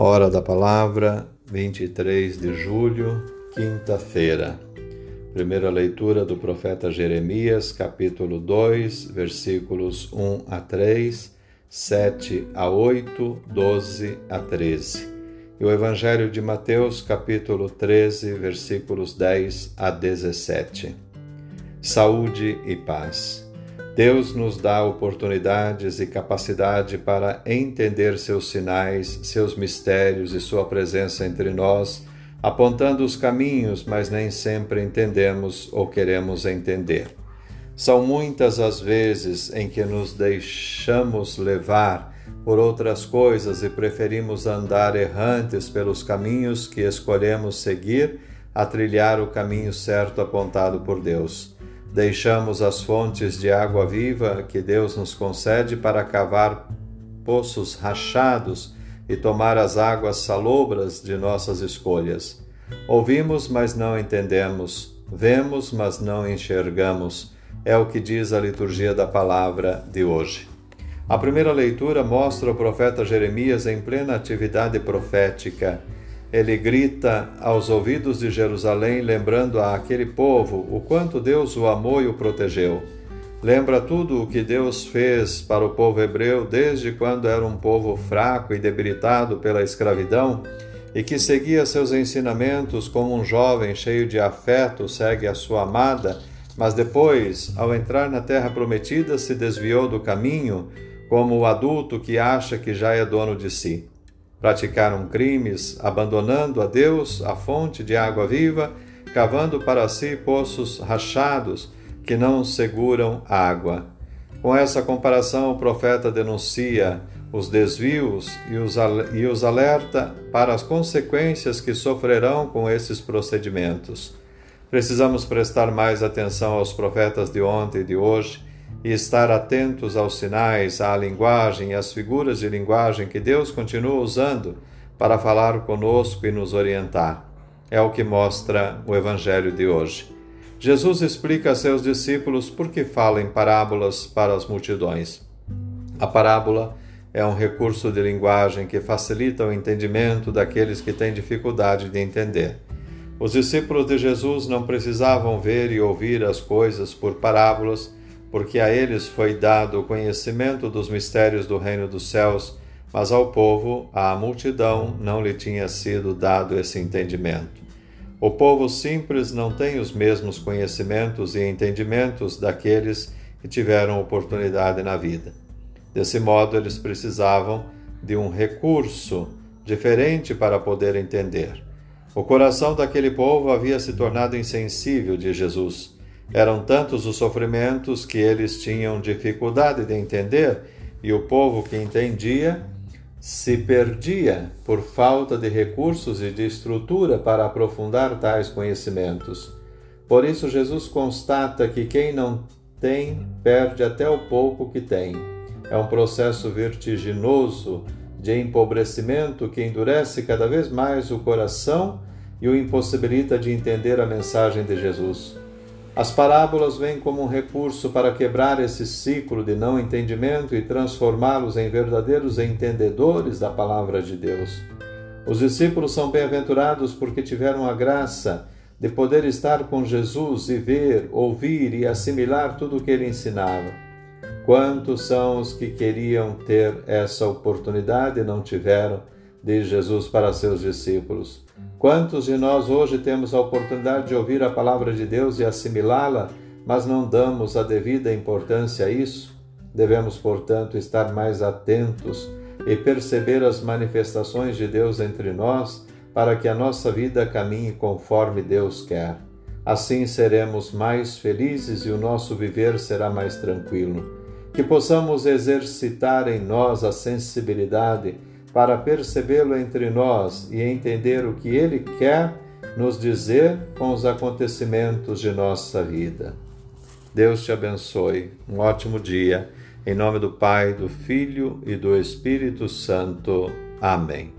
Hora da Palavra, 23 de julho, quinta-feira. Primeira leitura do profeta Jeremias, capítulo 2, versículos 1 a 3, 7 a 8, 12 a 13. E o Evangelho de Mateus, capítulo 13, versículos 10 a 17. Saúde e paz. Deus nos dá oportunidades e capacidade para entender seus sinais, seus mistérios e sua presença entre nós, apontando os caminhos, mas nem sempre entendemos ou queremos entender. São muitas as vezes em que nos deixamos levar por outras coisas e preferimos andar errantes pelos caminhos que escolhemos seguir a trilhar o caminho certo apontado por Deus. Deixamos as fontes de água viva que Deus nos concede para cavar poços rachados e tomar as águas salobras de nossas escolhas. Ouvimos, mas não entendemos. Vemos, mas não enxergamos. É o que diz a liturgia da palavra de hoje. A primeira leitura mostra o profeta Jeremias em plena atividade profética ele grita aos ouvidos de Jerusalém, lembrando a aquele povo o quanto Deus o amou e o protegeu. Lembra tudo o que Deus fez para o povo hebreu desde quando era um povo fraco e debilitado pela escravidão e que seguia seus ensinamentos como um jovem cheio de afeto segue a sua amada, mas depois, ao entrar na terra prometida, se desviou do caminho, como o adulto que acha que já é dono de si. Praticaram crimes, abandonando a Deus a fonte de água viva, cavando para si poços rachados que não seguram água. Com essa comparação, o profeta denuncia os desvios e os, alerta para as consequências que sofrerão com esses procedimentos. Precisamos prestar mais atenção aos profetas de ontem e de hoje e estar atentos aos sinais, à linguagem e às figuras de linguagem que Deus continua usando para falar conosco e nos orientar. É o que mostra o Evangelho de hoje. Jesus explica a seus discípulos por que fala em parábolas para as multidões. A parábola é um recurso de linguagem que facilita o entendimento daqueles que têm dificuldade de entender. Os discípulos de Jesus não precisavam ver e ouvir as coisas por parábolas porque a eles foi dado o conhecimento dos mistérios do reino dos céus, mas ao povo, à multidão, não lhe tinha sido dado esse entendimento. O povo simples não tem os mesmos conhecimentos e entendimentos daqueles que tiveram oportunidade na vida. Desse modo, eles precisavam de um recurso diferente para poder entender. O coração daquele povo havia se tornado insensível de Jesus eram tantos os sofrimentos que eles tinham dificuldade de entender, e o povo que entendia se perdia por falta de recursos e de estrutura para aprofundar tais conhecimentos. Por isso, Jesus constata que quem não tem perde até o pouco que tem. É um processo vertiginoso de empobrecimento que endurece cada vez mais o coração e o impossibilita de entender a mensagem de Jesus. As parábolas vêm como um recurso para quebrar esse ciclo de não entendimento e transformá-los em verdadeiros entendedores da palavra de Deus. Os discípulos são bem-aventurados porque tiveram a graça de poder estar com Jesus e ver, ouvir e assimilar tudo o que ele ensinava. Quantos são os que queriam ter essa oportunidade e não tiveram? Diz Jesus para seus discípulos. Quantos de nós hoje temos a oportunidade de ouvir a palavra de Deus e assimilá-la, mas não damos a devida importância a isso? Devemos, portanto, estar mais atentos e perceber as manifestações de Deus entre nós, para que a nossa vida caminhe conforme Deus quer. Assim seremos mais felizes e o nosso viver será mais tranquilo. Que possamos exercitar em nós a sensibilidade para percebê-lo entre nós e entender o que ele quer nos dizer com os acontecimentos de nossa vida. Deus te abençoe. Um ótimo dia. Em nome do Pai, do Filho e do Espírito Santo. Amém.